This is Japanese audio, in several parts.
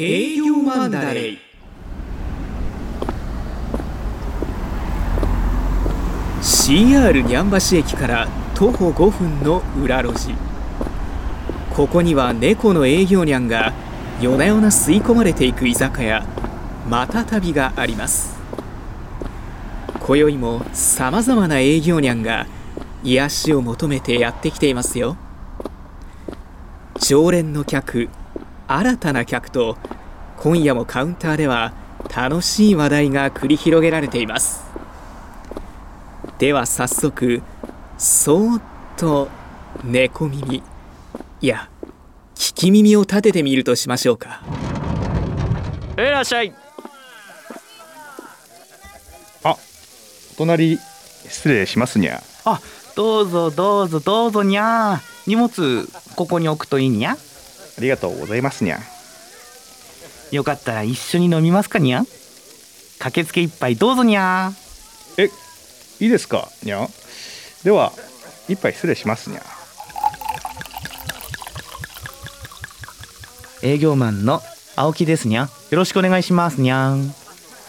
営業マンダレー CR にゃん橋駅から徒歩5分の裏路地。ここには猫の営業ニャンが夜な夜な吸い込まれていく居酒屋また旅があります。今宵もさまざまな営業ニャンが癒しを求めてやってきていますよ。常連の客新たな客と今夜もカウンターでは楽しい話題が繰り広げられています。では早速そーっと猫耳いや聞き耳を立ててみるとしましょうか。いらっしゃい。お隣失礼しますにゃ。あどうぞどうぞどうぞにゃ荷物ここに置くといいにゃありがとうございますにゃよかったら一緒に飲みますかにゃ駆けつけ一杯どうぞにゃえいいですかにゃでは一杯失礼しますにゃ営業マンの青木ですにゃよろしくお願いしますにゃん。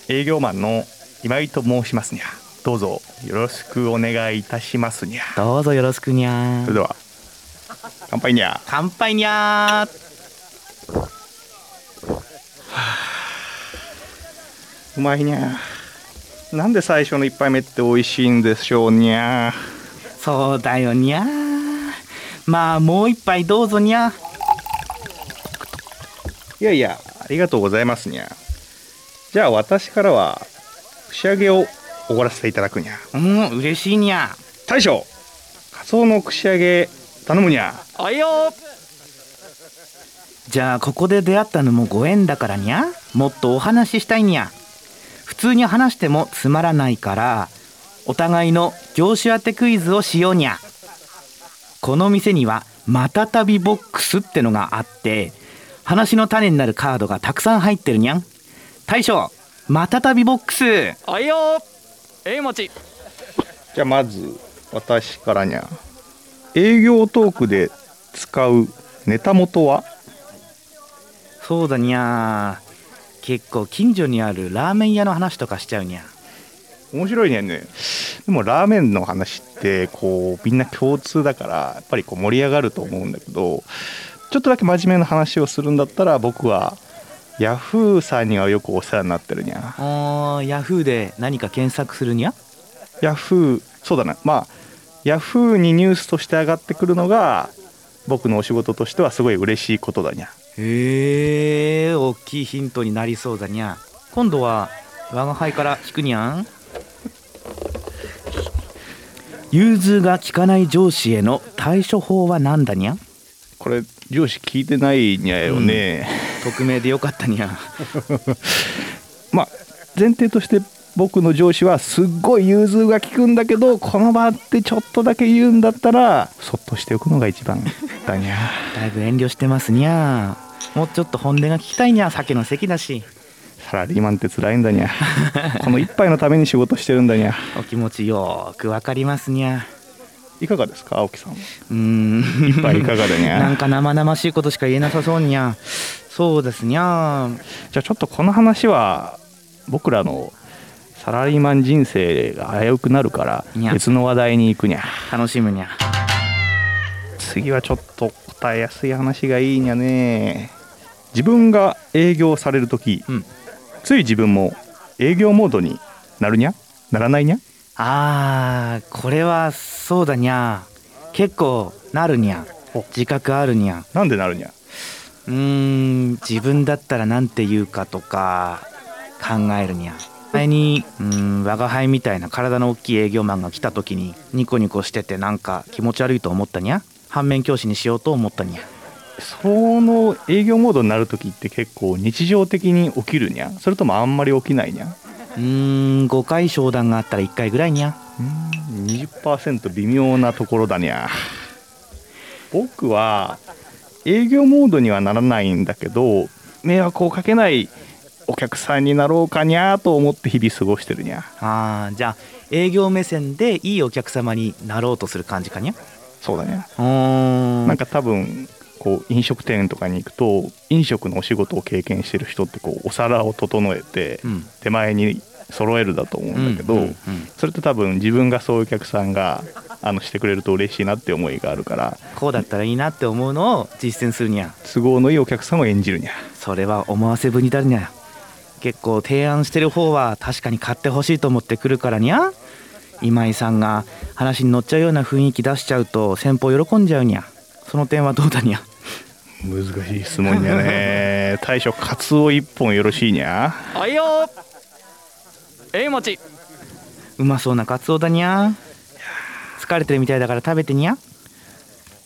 営業マンの今井と申しますにゃどうぞよろしくお願いいたしますにゃどうぞよろしくにゃそれでは乾杯にゃ。乾杯にゃうまいにゃ。なんで最初の一杯目って美味しいんでしょうにゃ。そうだよにゃまあもう一杯どうぞにゃいやいやありがとうございますにゃ。じゃあ私からは串揚げをおごらせていただくにゃ。うん嬉しいにゃ。大将カツオの串揚げ頼むにゃ。あいよ。じゃあここで出会ったのもご縁だからにゃ。もっとお話ししたいにゃ。普通に話してもつまらないからお互いの業種当てクイズをしようにゃ。この店にはまたたびボックスってのがあって話の種になるカードがたくさん入ってるにゃん。大将またたびボックス。あいよ。えいもち。じゃあまず私からにゃ営業トークで使うネタ元は？そうだにゃ結構近所にあるラーメン屋の話とかしちゃうにゃ面白いねね。でもラーメンの話ってこうみんな共通だからやっぱりこう盛り上がると思うんだけどちょっとだけ真面目な話をするんだったら僕はヤフーさんにはよくお世話になってるにゃあーヤフーで何か検索するにゃヤフーそうだな。まあヤフーにニュースとして上がってくるのが僕のお仕事としてはすごい嬉しいことだにゃ。へえ大きいヒントになりそうだにゃ。今度は我が輩から聞くにゃん？融通が利かない上司への対処法は何だにゃ？これ上司聞いてないにゃよね、匿名でよかったにゃ。まあ前提として僕の上司はすっごい融通が利くんだけどこの場ってちょっとだけ言うんだったらそっとしておくのが一番だにゃ だいぶ遠慮してますにゃもうちょっと本音が聞きたいにゃ酒の席だし。サラリーマンって辛いんだにゃ この一杯のために仕事してるんだにゃお気持ちよーくわかりますにゃいかがですか青木さんうーん。一杯いかがだに なんゃか生々しいことしか言えなさそうにゃそうですにゃじゃあちょっとこの話は僕らのサラリーマン人生が危うくなるから別の話題に行くにゃ。楽しむにゃ。次はちょっと答えやすい話がいいにゃね。自分が営業される時、うん。つい自分も営業モードになるにゃ？ならないにゃ？あーこれはそうだにゃ。結構なるにゃ。お。自覚あるにゃ。なんでなるにゃ？うーん自分だったらなんて言うかとか考えるにゃ前にうーん我が輩みたいな体の大きい営業マンが来た時にニコニコしててなんか気持ち悪いと思ったにゃ？反面教師にしようと思ったにゃ？その営業モードになる時って結構日常的に起きるにゃ？それともあんまり起きないにゃ？うーん5回商談があったら1回ぐらいにゃ？うん20%微妙なところだにゃ。僕は営業モードにはならないんだけど迷惑をかけないお客さんになろうかにゃと思って日々過ごしてるにゃ。あーじゃあ営業目線でいいお客様になろうとする感じかにゃ？そうだね。うーん。なんか多分こう飲食店とかに行くと飲食のお仕事を経験してる人ってこうお皿を整えてうん。手前に揃えるだと思うんだけど、それって多分自分がそういうお客さんがあのしてくれると嬉しいなって思いがあるからこうだったらいいなって思うのを実践するにゃ。都合のいいお客さんを演じるにゃ。それは思わせぶりだにゃ結構提案してる方は確かに買ってほしいと思ってくるからにゃ。今井さんが話に乗っちゃうような雰囲気出しちゃうと先方喜んじゃうにゃ。その点はどうだにゃ。難しい質問にゃね。大将カツオ一本よろしいにゃ。はいよ。えいもちうまそうなカツオだにゃ。疲れてるみたいだから食べてにゃ。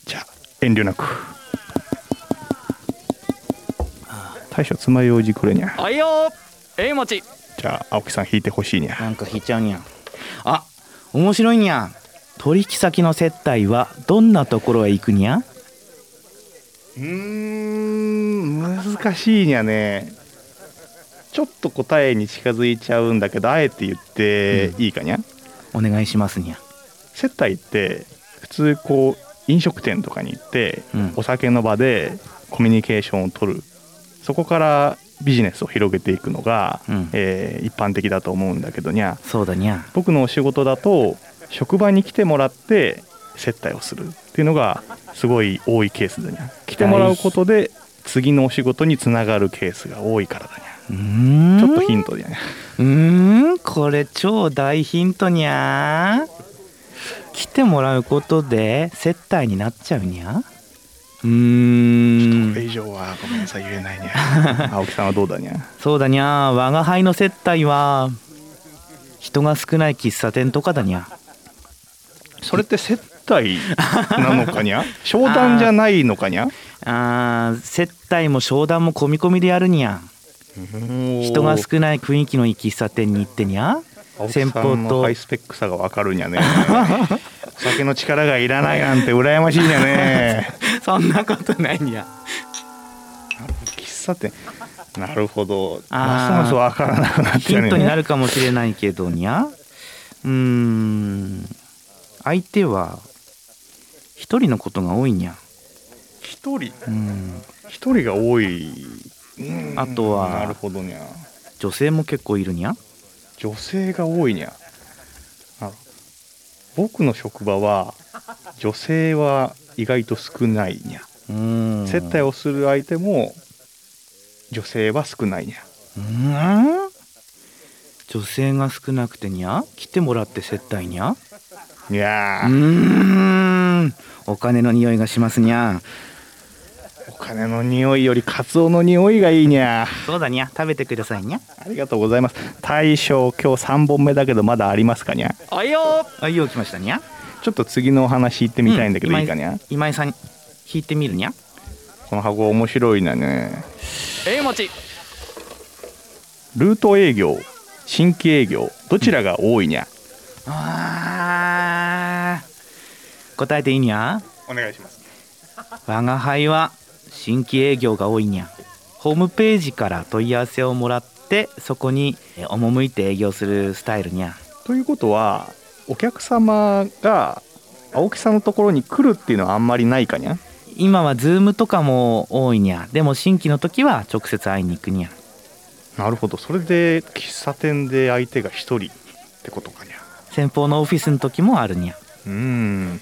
じゃあ遠慮なく。大将爪楊枝くれにゃ。はいよえいもち。じゃあ青木さん引いてほしいにゃ。なんか引いちゃうにゃあ面白いにゃ。取引先の接待はどんなところへ行くにゃ？うーん難しいにゃね。ちょっと答えに近づいちゃうんだけどあえて言っていいかにゃ、お願いしますにゃ。接待って普通こう飲食店とかに行って、うん。お酒の場でコミュニケーションを取る。そこからビジネスを広げていくのが、うん。えー一般的だと思うんだけどにゃ。そうだにゃ。僕のお仕事だと職場に来てもらって接待をするっていうのがすごい多いケースだにゃ。来てもらうことで次のお仕事につながるケースが多いからだにゃ。うーん。ちょっとヒントだにゃうーん。これ超大ヒントにゃ来てもらうことで接待になっちゃうにゃうーん。これ以上はごめんなさい言えないにゃ 青木さんはどうだにゃ？そうだにゃ我が輩の接待は人が少ない喫茶店とかだにゃ。それって接待なのかにゃ？商談じゃないのかにゃ？あー。接待も商談も込み込みでやるにゃ。人が少ない雰囲気のいい喫茶店に行ってにゃ。先方と。ハイスペックさがわかるにゃね。お 酒の力がいらないなんて羨ましいにゃね そんなことないにゃ喫茶店。なるほど。あー。ますますわからなくなっちヒゃうね。ントになるかもしれないけどにゃ。うーん。相手は一人のことが多いにゃ。一人？うん。一人が多い。うん。あとはなるほどにゃ。女性も結構いるにゃ。女性が多いにゃ。あ僕の職場は女性は意外と少ないにゃ。うん。接待をする相手も女性は少ないにゃ。うん？女性が少なくてにゃ？来てもらって接待にゃ？いうやー。ーん。お金の匂いがしますにゃお金の匂いよりカツオの匂いがいいにゃ。そうだにゃ。食べてくださいにゃ。ありがとうございます。大将今日3本目だけどまだありますかにゃ。はいよ。あよう来ましたにゃ。ちょっと次のお話言ってみたいんだけど、うん。いいかにゃ。今井さん引いてみるにゃ。この箱面白いなね。えいもちルート営業新規営業どちらが多いにゃ、あー。答えていいにゃ。お願いします。我が輩は新規営業が多いにゃ。ホームページから問い合わせをもらってそこにえ赴いて営業するスタイルにゃ。ということはお客様が青木さんのところに来るっていうのはあんまりないかにゃ。今はズームとかも多いにゃ。でも新規の時は直接会いに行くにゃ。なるほど。それで喫茶店で相手が一人ってことかにゃ。先方のオフィスの時もあるにゃ。うん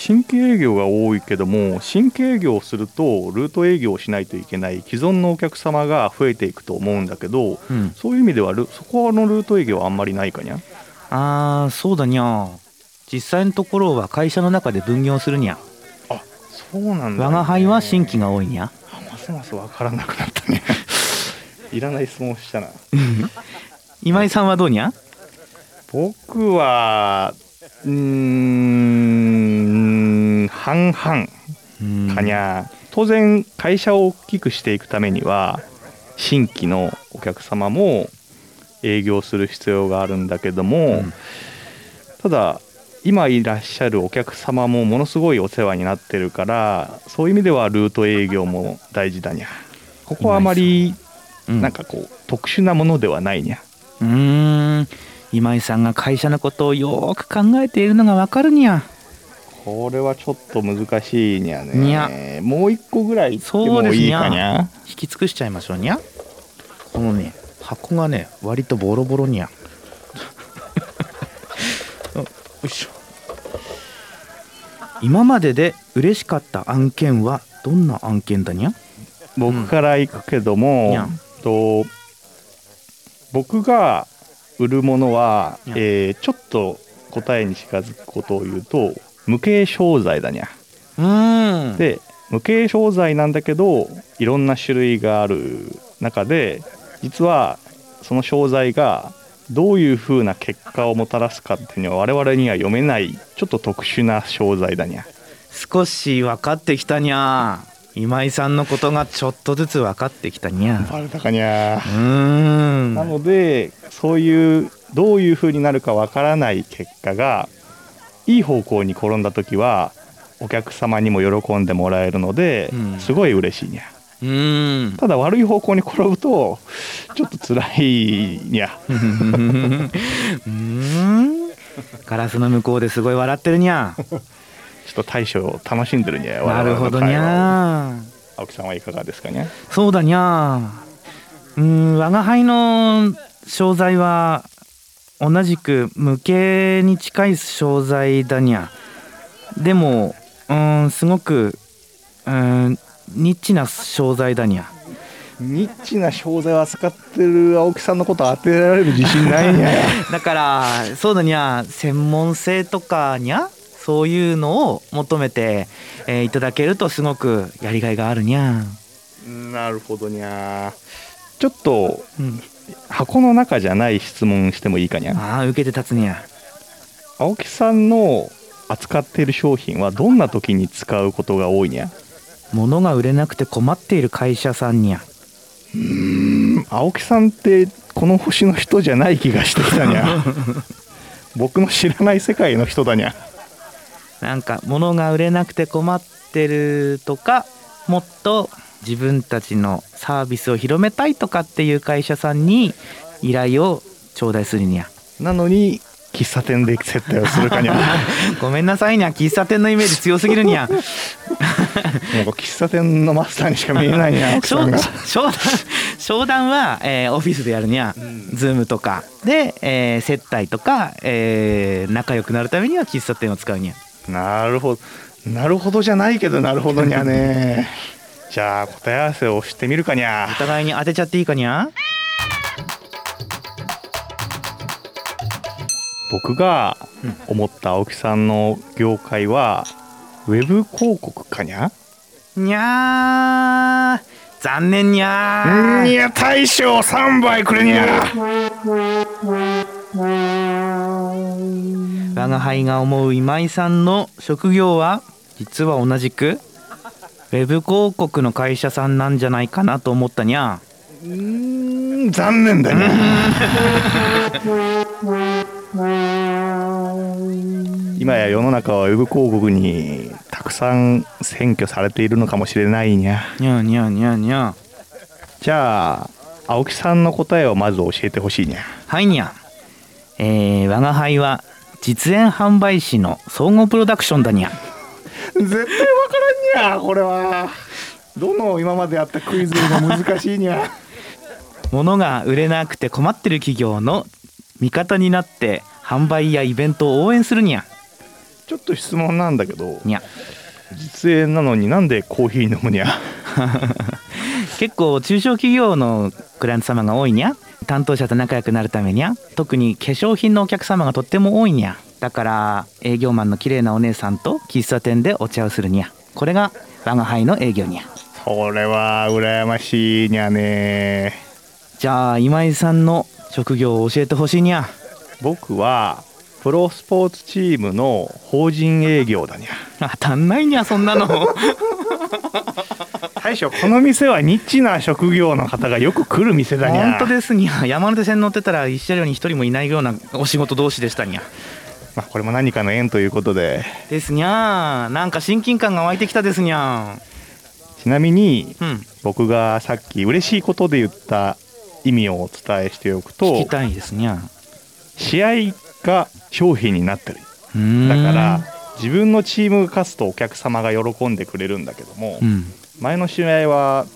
新規営業が多いけども新規営業をするとルート営業をしないといけない既存のお客様が増えていくと思うんだけどうん。そういう意味ではルそこのルート営業はあんまりないかにゃ？あーそうだにゃ実際のところは会社の中で分業するにゃ。あそうなんだ、我が輩は新規が多いにゃ。あますます分からなくなったね。いらない質問したな。今井さんはどうにゃ？僕はうーん半々。かにゃ、当然会社を大きくしていくためには新規のお客様も営業する必要があるんだけども、うん。ただ今いらっしゃるお客様もものすごいお世話になってるからそういう意味ではルート営業も大事だにゃ。ここはあまりうん。なんかこう特殊なものではないにゃ。うーん。今井さんが会社のことをよーく考えているのがわかるにゃこれはちょっと難しいにゃね。にゃ。もう一個ぐらいいいかにゃ。引き尽くしちゃいましょうにゃ。このね箱がね割とボロボロにゃ。よいしょ。今までで嬉しかった案件はどんな案件だにゃ？僕から行くけども、にゃ。と僕が売るものは、えーちょっと答えに近づくことを言うと無形商材だにゃ。うーん。で無形商材なんだけどいろんな種類がある中で実はその商材がどういう風な結果をもたらすかっていうのは我々には読めないちょっと特殊な商材だにゃ。少し分かってきたにゃ。今井さんのことがちょっとずつ分かってきたにゃ。バレたかにゃ。うーん。なのでそういうどういう風になるかわからない結果がいい方向に転んだ時はお客様にも喜んでもらえるので、うん。すごい嬉しいにゃ。うーん。ただ悪い方向に転ぶとちょっと辛いにゃ。うーん。ガラスの向こうですごい笑ってるにゃ。ちょっと大将を楽しんでるにゃなるほどにゃ。青木さんはいかがですかにゃ。そうだにゃ。うーん我が輩の商材は同じく無形に近い商材だにゃ。でもうーんすごくうーんニッチな商材だにゃ。ニッチな商材を扱ってる青木さんのこと当てられる自信ないにゃ。だからそうだにゃ。専門性とかにゃ。そういうのを求めて、えーいただけるとすごくやりがいがあるにゃ、なるほどにゃ。ちょっとうん、箱の中じゃない質問してもいいかにゃ？ああ受けて立つにゃ。青木さんの扱っている商品はどんな時に使うことが多いにゃ？物が売れなくて困っている会社さんにゃ。青木さんってこの星の人じゃない気がしてきたにゃ。僕の知らない世界の人だにゃ。なんか物が売れなくて困ってるとかもっと自分たちのサービスを広めたいとかっていう会社さんに依頼を頂戴するにゃなのに喫茶店で接待をするかにゃ ごめんなさいにゃ喫茶店のイメージ強すぎるにゃ。もう喫茶店のマスターにしか見えないにゃ 商んが。商談商談は、えーオフィスでやるにゃ、 Zoom とか。で、えー接待とか、えー仲良くなるためには喫茶店を使うにゃ。なるほど。なるほどじゃないけどなるほどにゃね じゃあ答え合わせをしてみるかにゃ。お互いに当てちゃっていいかにゃ？僕が思った青木さんの業界はウェブ広告かにゃ？にゃー。残念にゃー。いや大将3杯くれにゃ我が輩が思う今井さんの職業は実は同じくウェブ広告の会社さんなんじゃないかなと思ったにゃうーん残念だにゃ。今や世の中はウェブ広告にたくさん占拠されているのかもしれないにゃ。にゃにゃにゃにゃじゃあ青木さんの答えをまず教えてほしいにゃ。はいにゃえー、我が輩は実演販売士の総合プロダクションだにゃ絶対わからんにゃこれは。どの今までやったクイズよりも難しいにゃ物が売れなくて困ってる企業の味方になって販売やイベントを応援するにゃ。ちょっと質問なんだけどにゃ。実演なのになんでコーヒー飲むにゃ？結構中小企業のクライアント様が多いにゃ。担当者と仲良くなるためにゃ。特に化粧品のお客様がとっても多いにゃだから営業マンの綺麗なお姉さんと喫茶店でお茶をするにゃこれが我が輩の営業にゃそれは羨ましいにゃね。じゃあ今井さんの職業を教えてほしいにゃ僕はプロスポーツチームの法人営業だにゃ当たんないにゃそんなの。大将この店はニッチな職業の方がよく来る店だにゃ本当ですにゃ山手線乗ってたら一車両に一人もいないようなお仕事同士でしたにゃまあ、これも何かの縁ということで。ですにゃなんか親近感が湧いてきたですにゃちなみにうん。僕がさっき嬉しいことで言った意味をお伝えしておく聞ときたいですにゃ試合が商品になってる。だから自分のチームが勝つとお客様が喜んでくれるんだけども、うん。前の試合は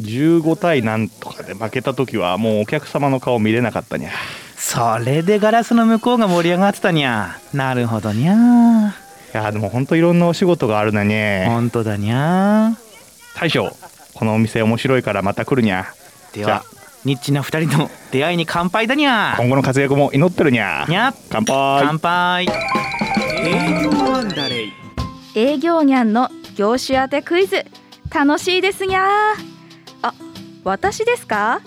15対なんとかで負けた時はもうお客様の顔見れなかったにゃそれでガラスの向こうが盛り上がってたにゃ。なるほどにゃ。いやでも本当いろんなお仕事があるなにゃ。本当だにゃ。大将このお店面白いからまた来るにゃ。ではニッチな二人の出会いに乾杯だにゃ。今後の活躍も祈ってるにゃ。にゃ。乾杯。乾杯。営業マンダレイ営業ニャンの業種当てクイズ。楽しいですにゃ。ーあ私ですか？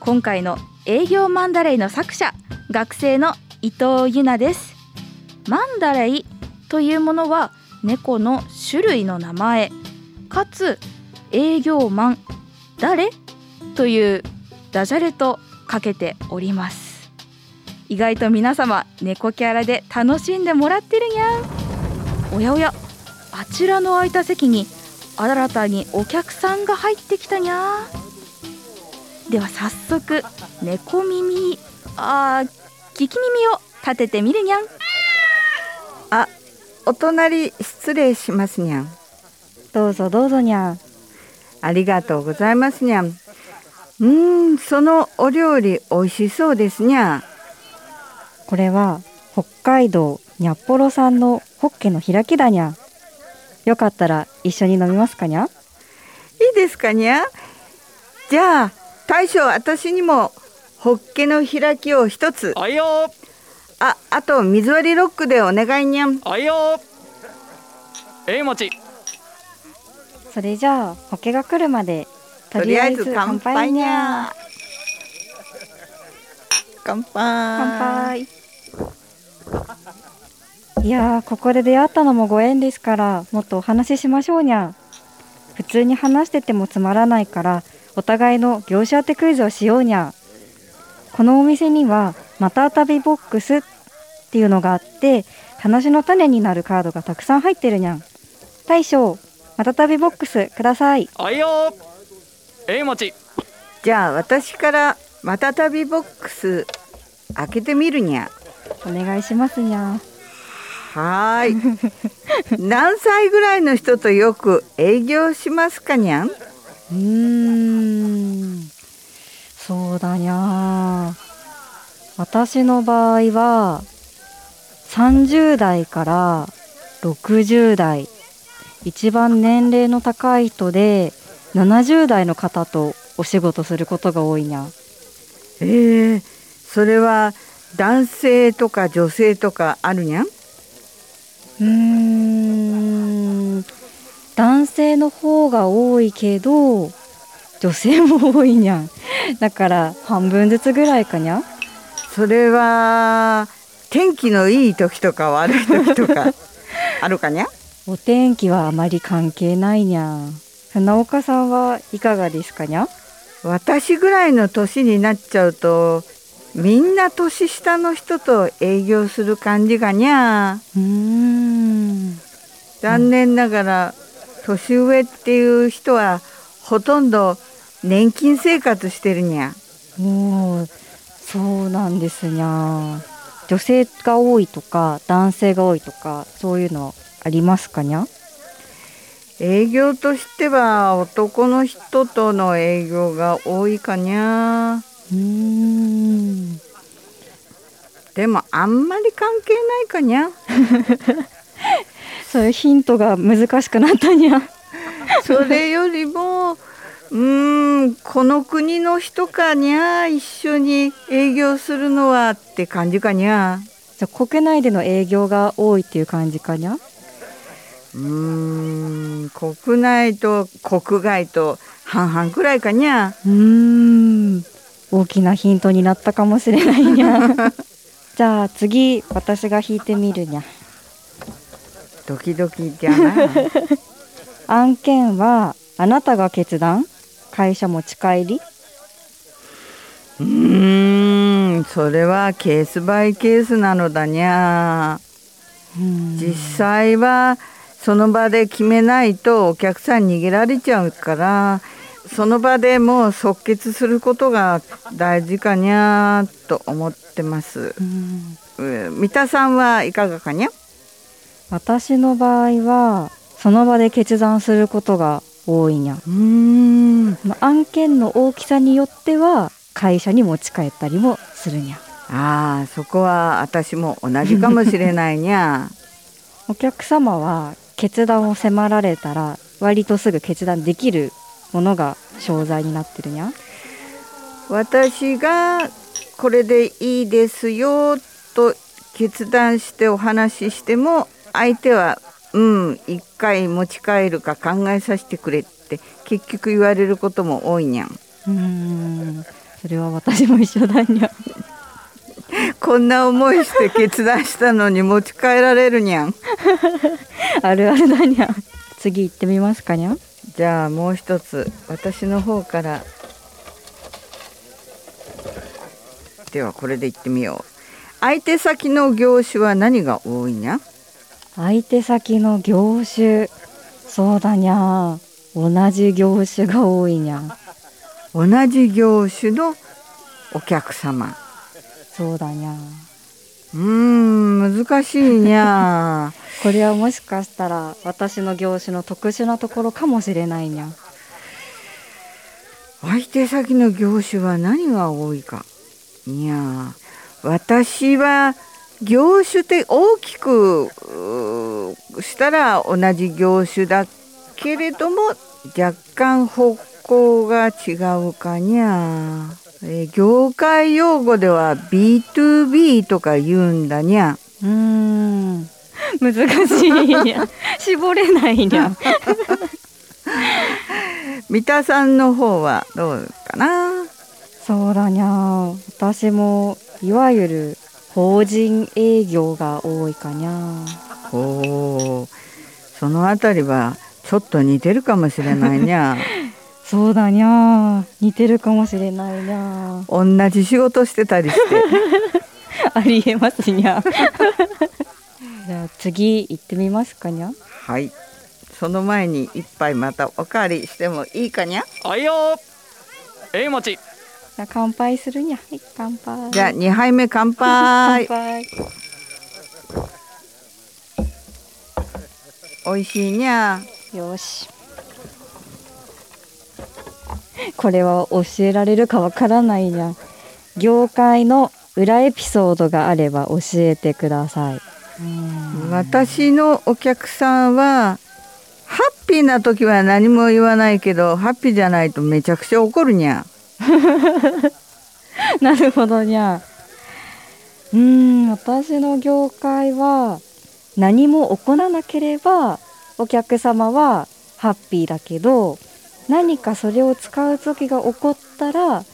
今回の営業マンダレイの作者学生の伊藤ゆなです。マンダレイというものは猫の種類の名前かつ営業マン誰？というダジャレとかけております。意外と皆様猫キャラで楽しんでもらってるにゃん。おやおやあちらの空いた席に新たにお客さんが入ってきたにゃでは早速猫耳あー聞き耳を立ててみるにゃんあ、お隣失礼しますにゃん。どうぞどうぞにゃんありがとうございますにゃん。うーん、そのお料理美味しそうですにゃ。これは北海道にゃっぽろ産のホッケの開きだにゃよかったら一緒に飲みますかにゃいいですかにゃ。じゃあ、大将私にもホッケの開きを一つ。あいよあ、あと水割りロックでお願いにゃん。あいよえいもちそれじゃあホッケが来るまでととりあえず乾杯にゃゃ。乾杯。乾杯いやーここで出会ったのもご縁ですからもっとお話ししましょうにゃ普通に話しててもつまらないからお互いの業種当てクイズをしようにゃこのお店にはまたたびボックスっていうのがあって話の種になるカードがたくさん入ってるにゃん大将またたびボックスくださいあいよえいもちじゃあ私からまたたびボックス開けてみるにゃ。お願いしますにゃはーい。何歳ぐらいの人とよく営業しますかにゃん？うーん。そうだにゃ私の場合は30代から60代一番年齢の高い人で70代の方とお仕事することが多いにゃ。えー、それは男性とか女性とかあるにゃん？うーん男性の方が多いけど女性も多いにゃん。だから半分ずつぐらいかにゃそれは天気のいい時とか悪い時とか あるかにゃ。お天気はあまり関係ないにゃ船岡さんはいかがですかにゃ私ぐらいの年になっちゃうとみんな年下の人と営業する感じがにゃ。うーん。残念ながら年上っていう人はほとんど年金生活してるにゃ。おーそうなんですにゃ女性が多いとか男性が多いとかそういうのありますかにゃ？営業としては男の人との営業が多いかにゃ。うーんでもあんまり関係ないかにゃ。そういうヒントが難しくなったにゃそれよりもうーんこの国の人かにゃ一緒に営業するのはって感じかにゃ。じゃあ国内での営業が多いっていう感じかにゃうーん国内と国外と半々くらいかにゃ。うーん大きなヒントになったかもしれないにゃ じゃあ次私が引いてみるにゃドキドキじゃな。案件はあなたが決断？会社持ち帰り？うーんそれはケースバイケースなのだにゃ。実際はその場で決めないとお客さん逃げられちゃうからその場でもう即決することが大事かにゃと思ってます。三田さんはいかがかにゃ？私の場合はその場で決断することが多いにゃ。ん。まあ案件の大きさによっては会社に持ち帰ったりもするにゃ。ああそこは私も同じかもしれないにゃ。お客様は決断を迫られたら割とすぐ決断できるものが商材になってるにゃ。私がこれでいいですよと決断してお話ししても相手はうん一回持ち帰るか考えさせてくれって結局言われることも多いにゃん。うーん。それは私も一緒だにゃこんな思いして決断したのに持ち帰られるにゃん。あるあるだにゃ次行ってみますかにゃじゃあもう一つ。私の方から。ではこれで言ってみよう。相手先の業種は何が多いにゃ相手先の業種そうだにゃ同じ業種が多いにゃ同じ業種のお客様。そうだにゃうーん難しいにゃ これはもしかしたら私の業種の特殊なところかもしれないにゃ相手先の業種は何が多いか。いや私は業種って大きくしたら同じ業種だけれども若干方向が違うかにゃ、えー業界用語では B2B とか言うんだにゃ。うーん。難しいにゃ。絞れないにゃ。三田さんの方はどうかな？そうだにゃ。私もいわゆる法人営業が多いかにゃおーそのあたりはちょっと似てるかもしれないにゃ そうだにゃ似てるかもしれないにゃ同じ仕事してたりして。ありえますにゃ じゃあ次行ってみますかにゃはい。その前に一杯またおかわりしてもいいかにゃあいよえいもちじゃあ乾杯するにゃ。はい乾杯。じゃあ2杯目乾乾杯。杯美味しいにゃ。よし。これは教えられるかわからないにゃ。業界の裏エピソードがあれば教えてください。私のお客さんはハッピーな時は何も言わないけどハッピーじゃないとめちゃくちゃ怒るにゃ なるほどにゃうーん私の業界は何も起こらなければお客様はハッピーだけど何かそれを使う時が起こったら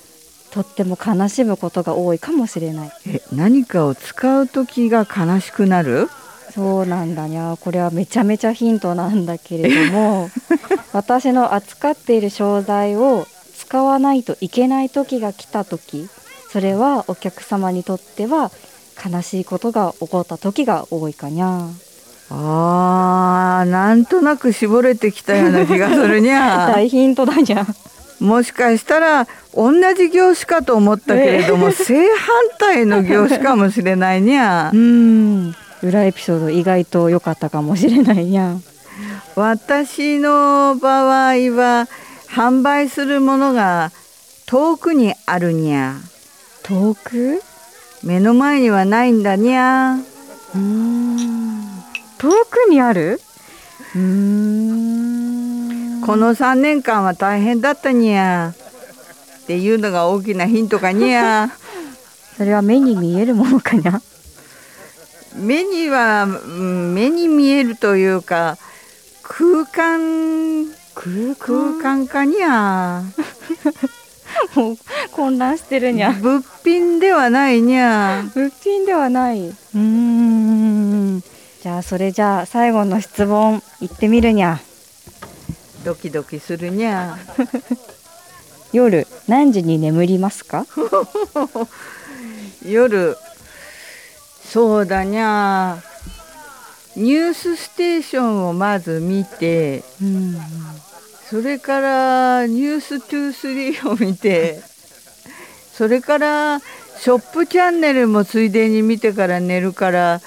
とっても悲しむことが多いかもしれない。え何かを使う時が悲しくなる？そうなんだにゃこれはめちゃめちゃヒントなんだけれども 私の扱っている商材を使わないといけない時が来た時それはお客様にとっては悲しいことが起こった時が多いかにゃ。あーなんとなく絞れてきたような気がするにゃ。大ヒントだにゃ。もしかしたら同じ業種かと思ったけれども、正反対の業種かもしれないにゃ。うーん。裏エピソード意外と良かったかもしれないにゃ。私の場合は販売するものが遠くにあるにゃ遠く？目の前にはないんだにゃうーん。遠くにある？うーん。この3年間は大変だったにゃっていうのが大きなヒントかにゃ それは目に見えるものかにゃ目にはうん目に見えるというか空間空空間かにゃ。もう混乱してるにゃ。物品ではないにゃ。物品ではない。うーん。じゃあそれじゃあ最後の質問いってみるにゃ。ドキドキするにゃ。夜何時に眠りますか？夜。そうだにゃ。ニュースステーションをまず見て。うんそれからニュース23を見てそれからショップチャンネルもついでに見てから寝るから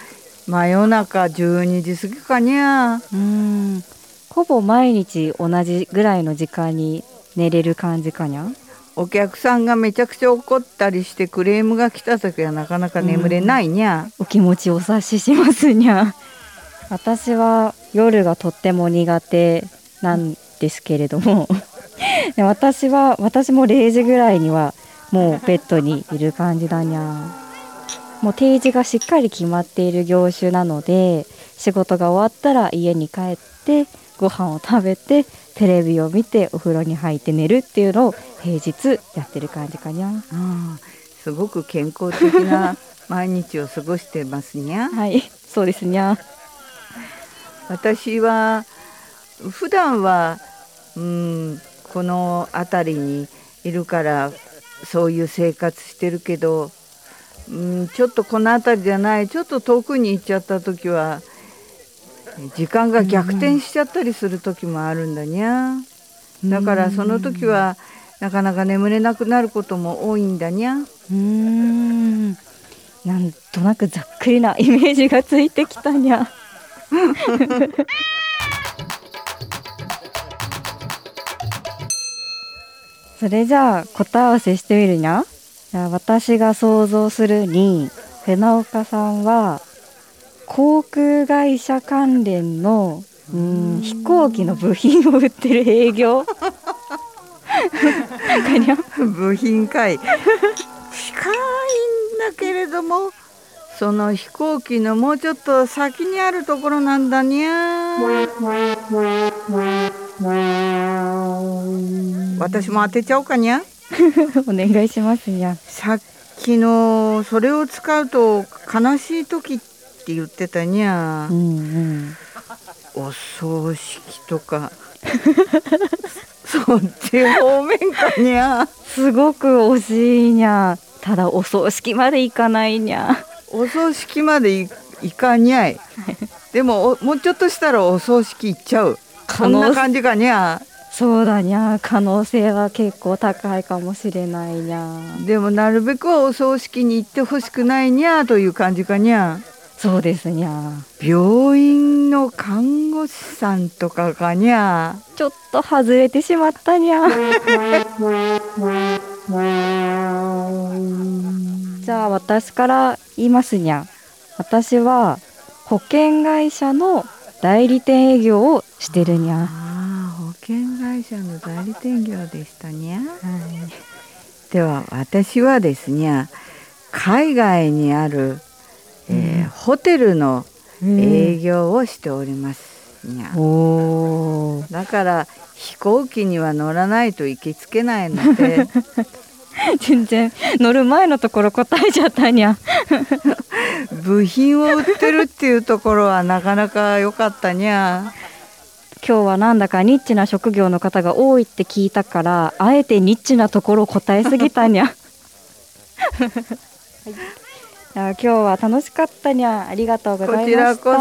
真夜中12時過ぎかにゃ。うん。ほぼ毎日同じぐらいの時間に寝れる感じかにゃ？お客さんがめちゃくちゃ怒ったりしてクレームが来た時はなかなか眠れないにゃ、お気持ちお察ししますにゃ。私は夜がとっても苦手なんですけれども で私は私も0時ぐらいにはもうベッドにいる感じだにゃもう定時がしっかり決まっている業種なので仕事が終わったら家に帰ってご飯を食べてテレビを見てお風呂に入って寝るっていうのを平日やってる感じかにゃうんすごく健康的な 毎日を過ごしてますにゃはいそうですにゃ私は普段はうんこの辺りにいるからそういう生活してるけど、うん、ちょっとこの辺りじゃないちょっと遠くに行っちゃった時は時間が逆転しちゃったりする時もあるんだにゃ。だからその時はなかなか眠れなくなることも多いんだにゃ。うーん。なんとなくざっくりなイメージがついてきたにゃ それじゃあ答え合わせしてみるにゃ？じゃあ私が想像するに船岡さんは航空会社関連のうん飛行機の部品を売ってる営業？部品かい。近いんだけれどもその飛行機のもうちょっと先にあるところなんだにゃ私も当てちゃおうかにゃ。お願いしますにゃ。さっきのそれを使うと悲しい時って言ってたにゃ。うんうん。お葬式とか。そっち方面かにゃ。すごく惜しいにゃ。ただお葬式まで行かないにゃ。お葬式までいいかにゃい。でもおもうちょっとしたらお葬式行っちゃう。こんな感じかにゃそうだにゃ可能性は結構高いかもしれないにゃでもなるべくはお葬式に行ってほしくないにゃという感じかにゃそうですにゃ病院の看護師さんとかかにゃちょっと外れてしまったにゃ じゃあ私から言いますにゃ私は保険会社の代理店営業をしてるにゃ会社の代理店業でしたにゃ、では私はですね海外にある、えーホテルの営業をしておりますにゃ、おー。だから飛行機には乗らないと行きつけないので。全然乗る前のところ答えちゃったにゃ。部品を売ってるっていうところはなかなか良かったにゃ今日はなんだかニッチな職業の方が多いって聞いたからあえてニッチなところを答えすぎたにゃ、はい、じゃあ今日は楽しかったにゃ。ありがとうございました。こちらこそ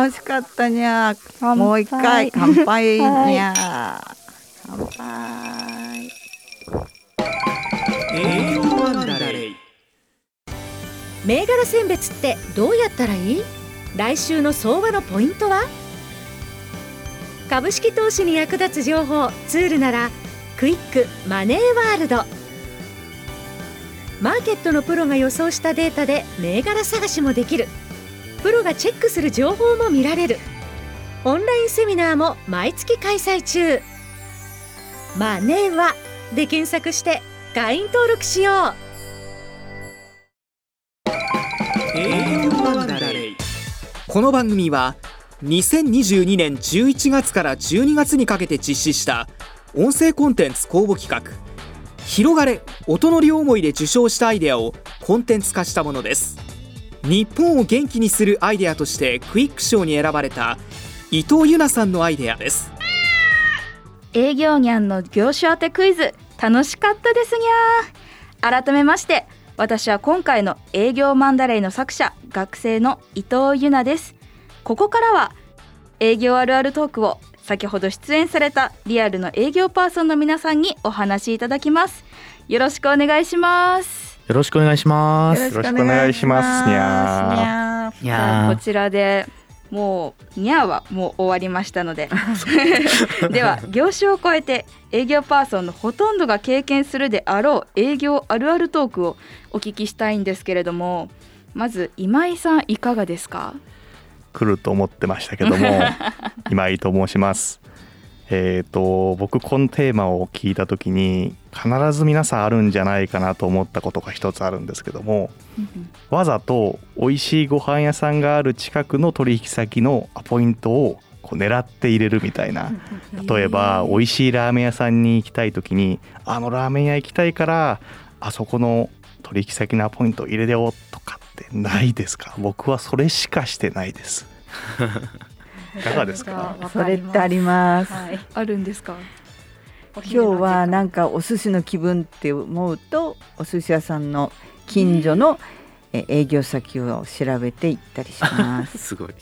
楽しかったにゃ。もう一回乾杯。にはい。ゃ、乾杯。営業マンダレイ。銘柄選別ってどうやったらいい？来週の相場のポイントは？株式投資に役立つ情報ツールならクイックマネーワールド。マーケットのプロが予想したデータで銘柄探しもできる。プロがチェックする情報も見られる。オンラインセミナーも毎月開催中。マネーワで検索して会員登録しよう。この番組は2022年11月から12月にかけて実施した音声コンテンツ公募企画「広がれ音の両思い」で受賞したアイデアをコンテンツ化したものです。日本を元気にするアイデアとしてクイック賞に選ばれた伊藤優奈さんのアイデアです。営業ニャンの業種当てクイズ楽しかったですにゃ改めまして私は今回の営業マンダレイの作者学生の伊藤優奈です。ここからは営業あるあるトークを先ほど出演されたリアルの営業パーソンの皆さんにお話しいただきます。よろしくお願いします。よろしくお願いします。よろしくお願いします。にゃーにゃいじゃあやこちらでもうニャーはもう終わりましたので。では業種を超えて営業パーソンのほとんどが経験するであろう営業あるあるトークをお聞きしたいんですけれどもまず今井さんいかがですか？来ると思ってましたけども 今井と申します。えっ、と僕このテーマを聞いた時に必ず皆さんあるんじゃないかなと思ったことが一つあるんですけどもわざと美味しいご飯屋さんがある近くの取引先のアポイントをこう狙って入れるみたいな。例えば美味しいラーメン屋さんに行きたい時にあのラーメン屋行きたいからあそこの取引先のアポイント入れようとかってないですか？僕はそれしかしてないです。いかがですか？それってあります。はい、あるんですか？今日はなんかお寿司の気分って思うとお寿司屋さんの近所のえ営業先を調べて行ったりします。すごい。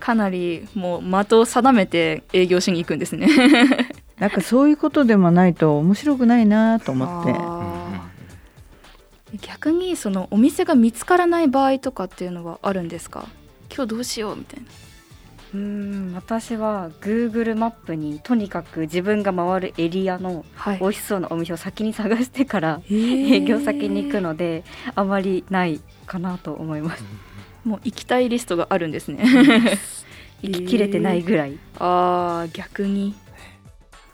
かなりもう的を定めて営業しに行くんですね。なんかそういうことでもないと面白くないなと思って。逆にそのお店が見つからない場合とかっていうのはあるんですか？今日どうしようみたいな。うーん私は Google マップにとにかく自分が回るエリアのはい。美味しそうなお店を先に探してから営営業先に行くのであまりないかなと思います。もう行きたいリストがあるんですね。行ききれてないぐらい。あー逆に。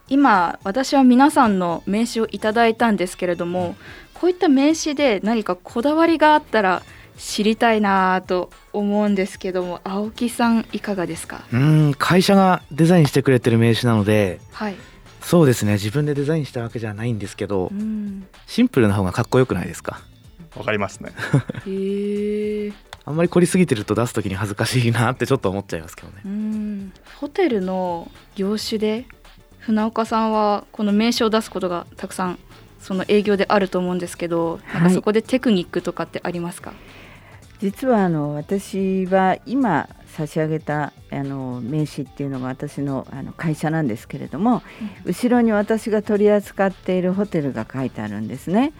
今私は皆さんの名刺をいただいたんですけれどもこういった名刺で何かこだわりがあったら知りたいなと思うんですけども青木さんいかがですか？うん会社がデザインしてくれてる名刺なのではい、そうですね自分でデザインしたわけじゃないんですけどうん、シンプルな方がかっこよくないですか？わかりますね。へえ。あんまり凝りすぎてると出す時に恥ずかしいなってちょっと思っちゃいますけどね。うん。ホテルの業種で船岡さんはこの名刺を出すことがたくさんその営業であると思うんですけど、なんかそこでテクニックとかってありますか？実はあの私は今差し上げたあの名刺っていうのが私のあの会社なんですけれども、後ろに私が取り扱っているホテルが書いてあるんですね。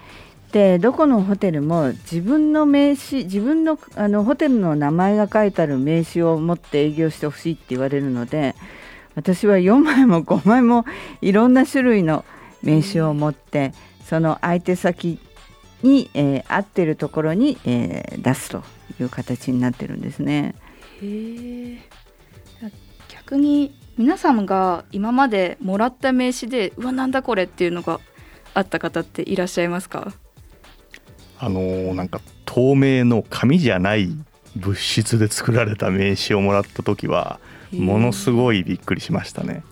でどこのホテルも自分の名刺自分のあのホテルの名前が書いてある名刺を持って営業してほしいって言われるので私は4枚も5枚もいろんな種類の名刺を持ってその相手先に、えー合ってるところに、えー出すという形になってるんですね。へえ逆に皆さんが今までもらった名刺でうわなんだこれっていうのがあった方っていらっしゃいますか？あのーなんか透明の紙じゃない物質で作られた名刺をもらった時はものすごいびっくりしましたね。やっ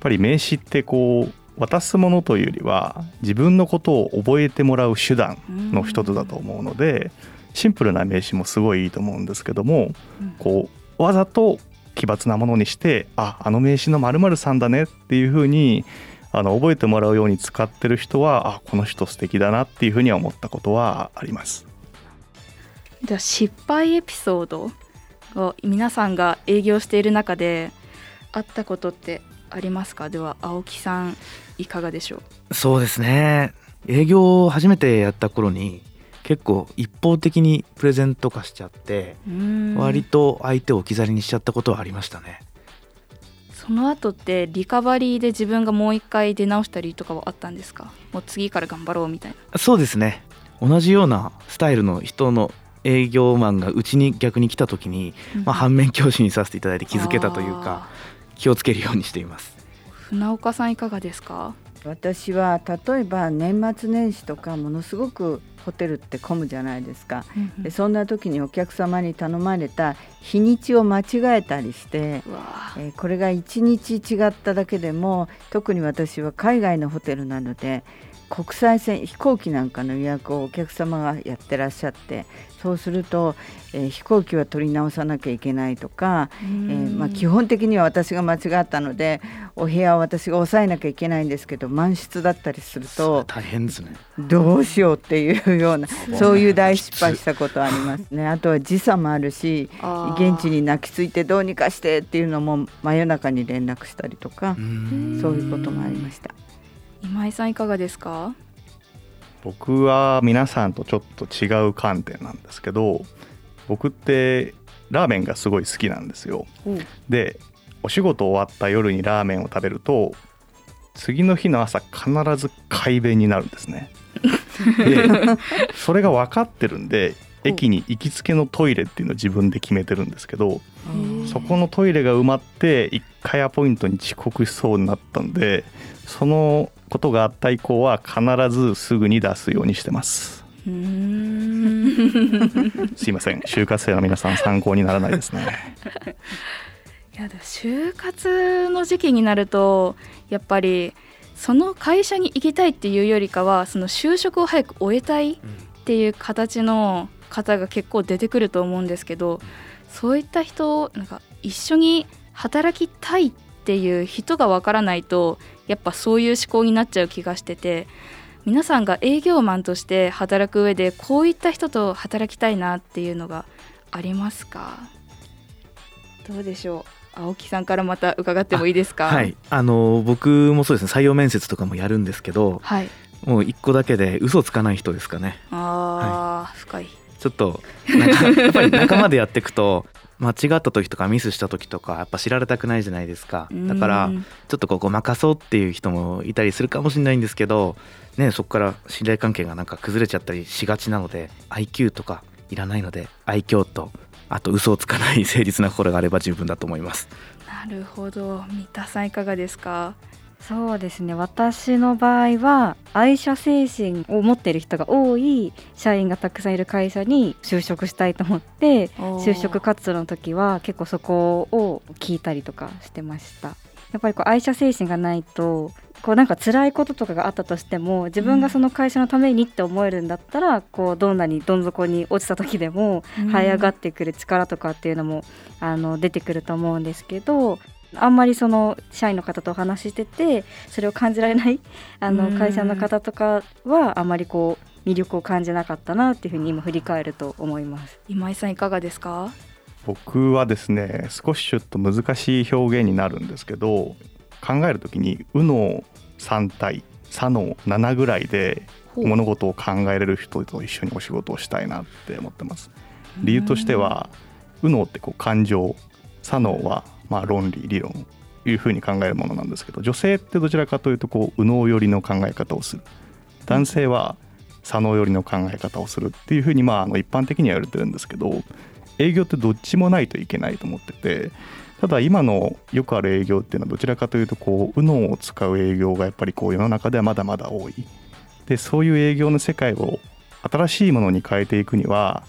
ぱり名刺ってこう渡すものというよりは自分のことを覚えてもらう手段の一つだと思うのでシンプルな名刺もすごいいいと思うんですけどもこうわざと奇抜なものにしてああの名刺の〇〇さんだねっていうふうにあの覚えてもらうように使ってる人はあこの人素敵だなっていうふうには思ったことはあります。では失敗エピソードを皆さんが営業している中であったことってありますか？では青木さんいかがでしょう？そうですね。営業を初めてやった頃に結構一方的にプレゼント化しちゃって割と相手を置き去りにしちゃったことはありましたね。その後ってリカバリーで自分がもう一回出直したりとかはあったんですか？もう次から頑張ろうみたいな。そうですね。同じようなスタイルの人の営業マンがうちに逆に来た時に、まあ、反面教師にさせていただいて気づけたというか気をつけるようにしています。船岡さんいかがですか？私は例えば年末年始とかものすごくホテルって混むじゃないですか。でそんな時にお客様に頼まれた日にちを間違えたりして、えーこれが1日違っただけでも特に私は海外のホテルなので国際線飛行機なんかの予約をお客様がやってらっしゃってそうすると、えー飛行機は取り直さなきゃいけないとか、えーまあ、基本的には私が間違ったのでお部屋を私が抑えなきゃいけないんですけど満室だったりすると大変ですね。どうしようっていうようなそういう大失敗したことありますね。あとは時差もあるし現地に泣きついてどうにかしてっていうのも真夜中に連絡したりとかそういうこともありました。今井さんいかがですか？僕は皆さんとちょっと違う観点なんですけど僕ってラーメンがすごい好きなんですよ。でお仕事終わった夜にラーメンを食べると次の日の朝必ず快便になるんですね。でそれが分かってるんで駅に行きつけのトイレっていうのを自分で決めてるんですけどそこのトイレが埋まって1回アポイントに遅刻しそうになったんでそのことがあった以降は必ずすぐに出すようにしてます。すいません。就活生の皆さん参考にならないですね。いや就活の時期になるとやっぱりその会社に行きたいっていうよりかはその就職を早く終えたいっていう形の方が結構出てくると思うんですけどそういった人なんか一緒に働きたいっていう人がわからないとやっぱそういう思考になっちゃう気がしてて皆さんが営業マンとして働く上でこういった人と働きたいなっていうのがありますか？どうでしょう？青木さんからまた伺ってもいいですか？はい。あの僕もそうですね。採用面接とかもやるんですけどはい。もう一個だけで嘘つかない人ですかね。あー、深い。ちょっとやっぱり仲間でやっていくと間違った時とかミスした時とかやっぱ知られたくないじゃないですか。だからうんちょっとこうごまかそうっていう人もいたりするかもしれないんですけど、ね、そこから信頼関係がなんか崩れちゃったりしがちなので IQ とかいらないので愛嬌とあと嘘をつかない誠実な心があれば十分だと思います。なるほど。三田さんいかがですか？そうですね。私の場合は愛社精神を持っている人が多い社員がたくさんいる会社に就職したいと思って就職活動の時は結構そこを聞いたりとかしてました。やっぱりこう愛社精神がないとこうなんか辛いこととかがあったとしても自分がその会社のためにって思えるんだったら、こうどんなにどん底に落ちた時でもうん。這い上がってくる力とかっていうのもあの出てくると思うんですけどあんまりその社員の方とお話ししててそれを感じられないあうん。の会社の方とかはあまりこう魅力を感じなかったなっていうふうに今振り返ると思います。今井さんいかがですか？僕はですね少しちょっと難しい表現になるんですけど考える時に「右脳3対左脳7」ぐらいで物事を考えれる人と一緒にお仕事をしたいなって思ってます。理由としては右脳ってこう感情左脳はまあ論理理論いうふうに考えるものなんですけど女性ってどちらかというとこう右脳寄りの考え方をする。男性は左脳寄りの考え方をするっていうふうにまああの一般的には言われてるんですけど営業ってどっちもないといけないと思っててただ今のよくある営業っていうのはどちらかというとこう右脳を使う営業がやっぱりこう世の中ではまだまだ多い。でそういう営業の世界を新しいものに変えていくには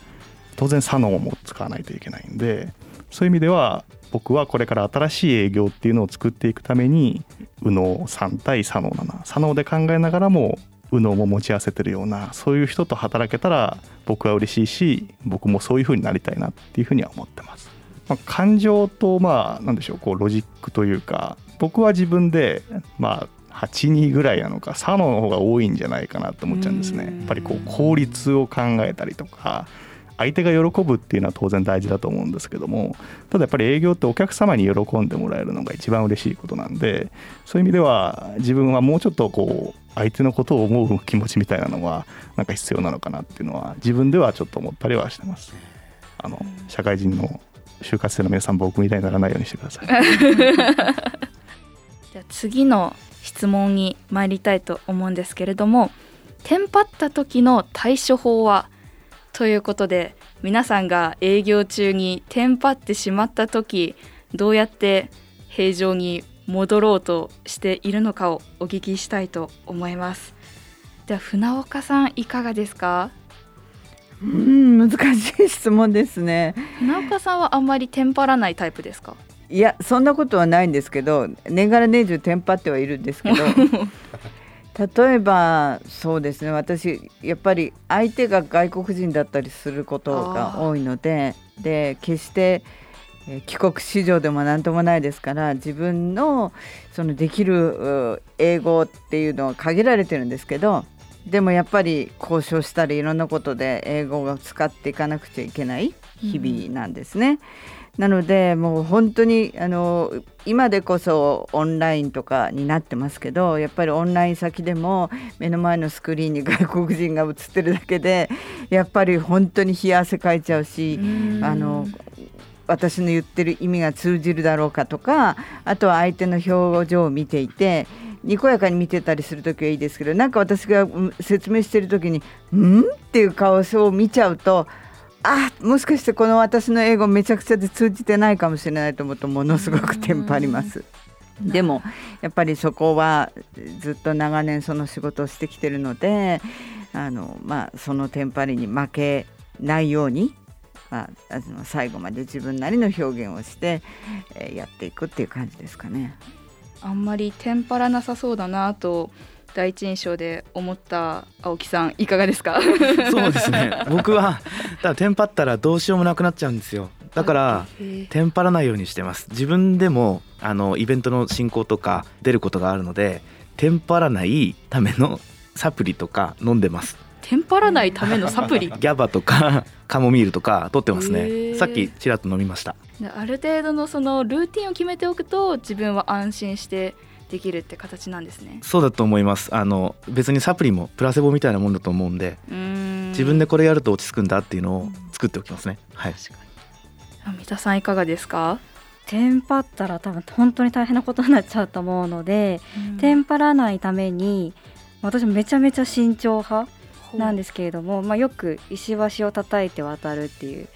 当然左脳も使わないといけないんでそういう意味では僕はこれから新しい営業っていうのを作っていくために右脳3対左脳7左脳で考えながらも右脳も持ち合わせてるようなそういう人と働けたら僕は嬉しいし僕もそういう風になりたいなっていうふうには思ってます。まあ、感情とまあなんでしょうこうロジックというか僕は自分でまあ82ぐらいなのか左脳の方が多いんじゃないかなって思っちゃうんですね。やっぱりこう効率を考えたりとか相手が喜ぶっていうのは当然大事だと思うんですけどもただやっぱり営業ってお客様に喜んでもらえるのが一番嬉しいことなんでそういう意味では自分はもうちょっとこう相手のことを思う気持ちみたいなのはなんか必要なのかなっていうのは自分ではちょっと思ったりはしてます。あの社会人の就活生の皆さん僕みたいにならないようにしてください。じゃあ次の質問に参りたいと思うんですけれどもテンパった時の対処法はということで皆さんが営業中にテンパってしまった時どうやって平常に戻ろうとしているのかをお聞きしたいと思います。では船岡さんいかがですか？うん難しい質問ですね。船岡さんはあんまりテンパらないタイプですか？いやそんなことはないんですけど年がら年中テンパってはいるんですけど 例えばそうですね私やっぱり相手が外国人だったりすることが多いのでで決してえー帰国子女でも何ともないですから自分のそのできるう英語っていうのは限られてるんですけどでもやっぱり交渉したりいろんなことで英語を使っていかなくちゃいけない日々なんですね。なのでもう本当にあの今でこそオンラインとかになってますけどやっぱりオンライン先でも目の前のスクリーンに外国人が映ってるだけでやっぱり本当に冷や汗かいちゃうしあの私の言ってる意味が通じるだろうかとかあとは相手の表情を見ていてにこやかに見てたりする時はいいですけどなんか私が説明してる時に「ん?」っていう顔を見ちゃうとあもしかしてこの私の英語めちゃくちゃで通じてないかもしれないと思うとものすごくテンパります。でもやっぱりそこはずっと長年その仕事をしてきてるのであの、まあ、そのテンパりに負けないように、まあ、あの最後まで自分なりの表現をして、えー、やっていくっていう感じですかね。あんまりテンパらなさそうだなと第一印象で思った青木さんいかがですか？そうですね。僕はだテンパったらどうしようもなくなっちゃうんですよ。だからテンパらないようにしてます。自分でもあのイベントの進行とか出ることがあるのでテンパらないためのサプリとか飲んでます。テンパらないためのサプリ？ギャバとかカモミールとか取ってますね。さっきちらっと飲みました。ある程度のそのルーティンを決めておくと自分は安心してできるって形なんですね。そうだと思います。あの別にサプリもプラセボみたいなもんだと思うんで自分でこれやると落ち着くんだっていうのを作っておきますね、はい。三田さんいかがですか？テンパったら多分本当に大変なことになっちゃうと思うので、テンパらないために私めちゃめちゃ慎重派なんですけれども、まあ、よく石橋を叩いて渡るっていう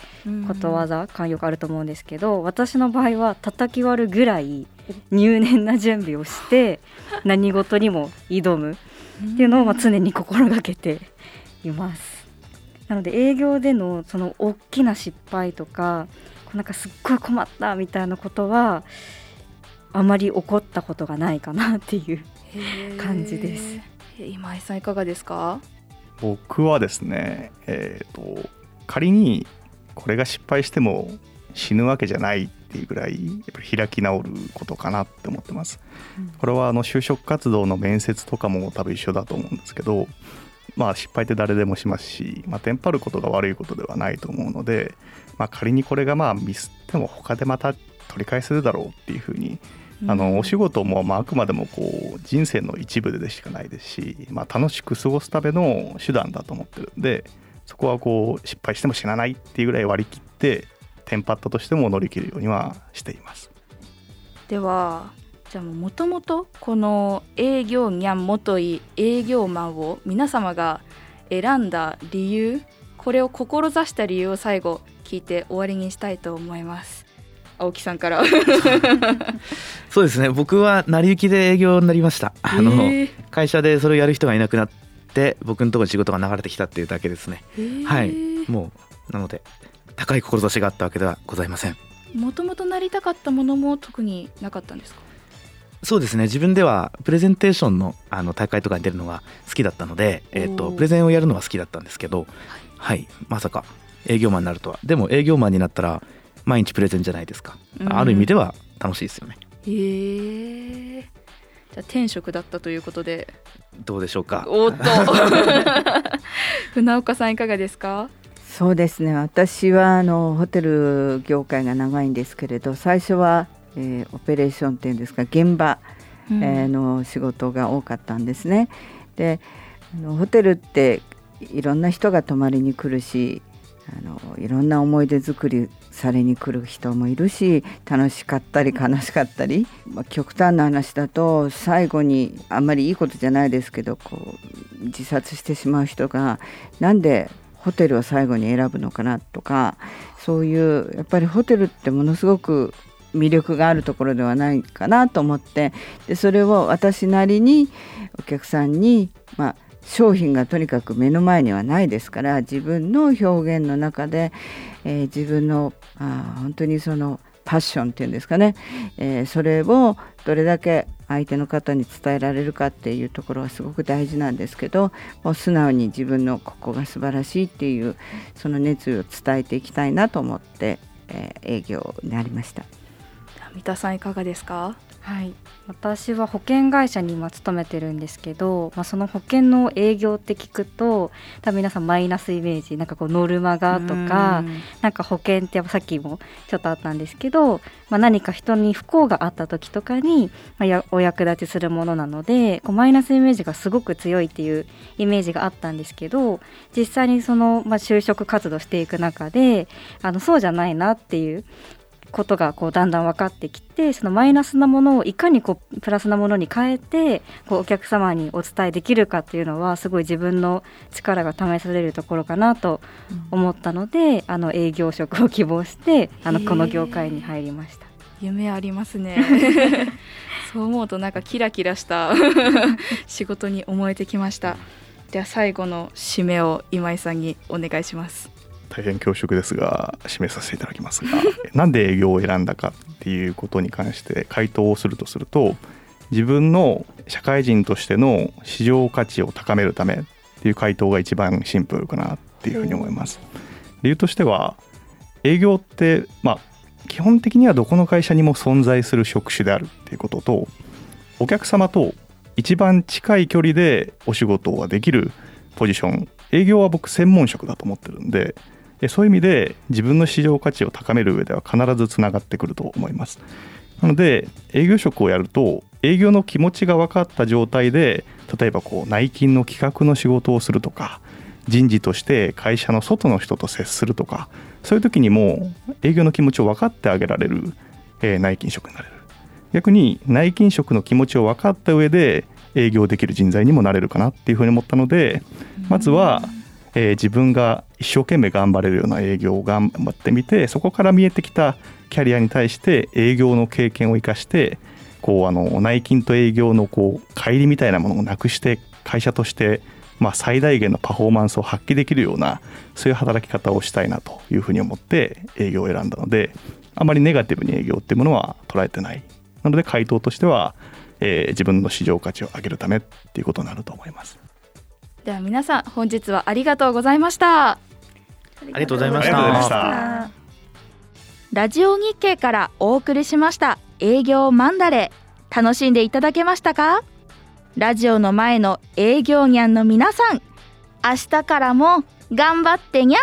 ことわざ慣用句あると思うんですけど私の場合は叩き割るぐらい入念な準備をして 何事にも挑むっていうのをま常に心がけています。なので営業でのその大きな失敗とかなんかすっごい困ったみたいなことはあまり起こったことがないかなっていう感じです。今井さんいかがですか？僕はですね、えーと、仮にこれが失敗しても死ぬわけじゃないっていうぐらいやっぱり開き直ることかなって思ってます。これはあの就職活動の面接とかも多分一緒だと思うんですけどまあ失敗って誰でもしますし、まあ、テンパることが悪いことではないと思うので、まあ、仮にこれがまあミスっても他でまた取り返せるだろうっていうふうにあのお仕事もまああくまでもこう人生の一部でしかないですし、まあ、楽しく過ごすための手段だと思ってるんでそこはこう失敗しても死なないっていうぐらい割り切ってテンパったとしても乗り切るようにはしています。ではじゃあもともとこの営業ニャン元い営業マンを皆様が選んだ理由これを志した理由を最後聞いて終わりにしたいと思います青木さんから。そうですね。僕は成り行きで営業になりました。あの、えー、会社でそれをやる人がいなくなって僕のところに仕事が流れてきたっていうだけですね、えー、はい。もうなので高い志があったわけではございません。もともとなりたかったものも特になかったんですか？そうですね。自分ではプレゼンテーションのあの大会とかに出るのが好きだったので、えーと、プレゼンをやるのは好きだったんですけど、はい、はい、まさか営業マンになるとは。でも営業マンになったら毎日プレゼンじゃないですか、うん、ある意味では楽しいですよね。へえじゃあ転職だったということで。どうでしょうか。おっと。船岡さんいかがですか？そうですね。私はあのホテル業界が長いんですけれど最初は、えー、オペレーションっていうんですか現場、うん、えー、の仕事が多かったんですね。であのホテルっていろんな人が泊まりに来るしあのいろんな思い出作りされに来る人もいるし楽しかったり悲しかったり、まあ、極端な話だと最後にあんまりいいことじゃないですけどこう自殺してしまう人がなんでホテルを最後に選ぶのかなとかそういうやっぱりホテルってものすごく魅力があるところではないかなと思ってでそれを私なりにお客さんに、まあ、商品がとにかく目の前にはないですから自分の表現の中で、えー、自分のあ本当にそのパッションっていうんですかね、えー、それをどれだけ相手の方に伝えられるかっていうところはすごく大事なんですけどもう素直に自分のここが素晴らしいっていうその熱意を伝えていきたいなと思って、えー、営業になりました。三田さんいかがですか？はい。私は保険会社に今勤めてるんですけど、まあ、その保険の営業って聞くと多分皆さんマイナスイメージなんかこうノルマがとかなんか保険ってさっきもちょっとあったんですけど、まあ、何か人に不幸があった時とかに、まあ、お役立ちするものなのでこうマイナスイメージがすごく強いっていうイメージがあったんですけど実際にその、まあ、就職活動していく中であのそうじゃないなっていうことがこうだんだん分かってきてそのマイナスなものをいかにこうプラスなものに変えてこうお客様にお伝えできるかっていうのはすごい自分の力が試されるところかなと思ったので、うん、あの営業職を希望してあのこの業界に入りました。夢ありますね。そう思うとなんかキラキラした 仕事に思えてきました。では最後の締めを今井さんにお願いします大変恐縮ですが締めさせていただきますが なんで営業を選んだかっていうことに関して回答をするとすると自分の社会人としての市場価値を高めるためっていう回答が一番シンプルかなっていうふうに思います。理由としては営業ってまあ基本的にはどこの会社にも存在する職種であるっていうこととお客様と一番近い距離でお仕事ができるポジション営業は僕専門職だと思ってるんでそういう意味で自分の市場価値を高める上では必ずつながってくると思います。なので営業職をやると営業の気持ちが分かった状態で例えばこう内勤の企画の仕事をするとか人事として会社の外の人と接するとかそういう時にも営業の気持ちを分かってあげられる、えー、内勤職になれる。逆に内勤職の気持ちを分かった上で営業できる人材にもなれるかなっていうふうに思ったのでまずはえー、自分が一生懸命頑張れるような営業を頑張ってみてそこから見えてきたキャリアに対して営業の経験を生かしてこうあの内勤と営業のこう乖離みたいなものをなくして会社としてまあ最大限のパフォーマンスを発揮できるようなそういう働き方をしたいなというふうに思って営業を選んだのであまりネガティブに営業っていうものは捉えてないなので回答としては、えー、自分の市場価値を上げるためっていうことになると思います。では皆さん本日はありがとうございました。ありがとうございました。ラジオ日経からお送りしました。営業マンダレー楽しんでいただけましたか？ラジオの前の営業ニャンの皆さん明日からも頑張ってにゃん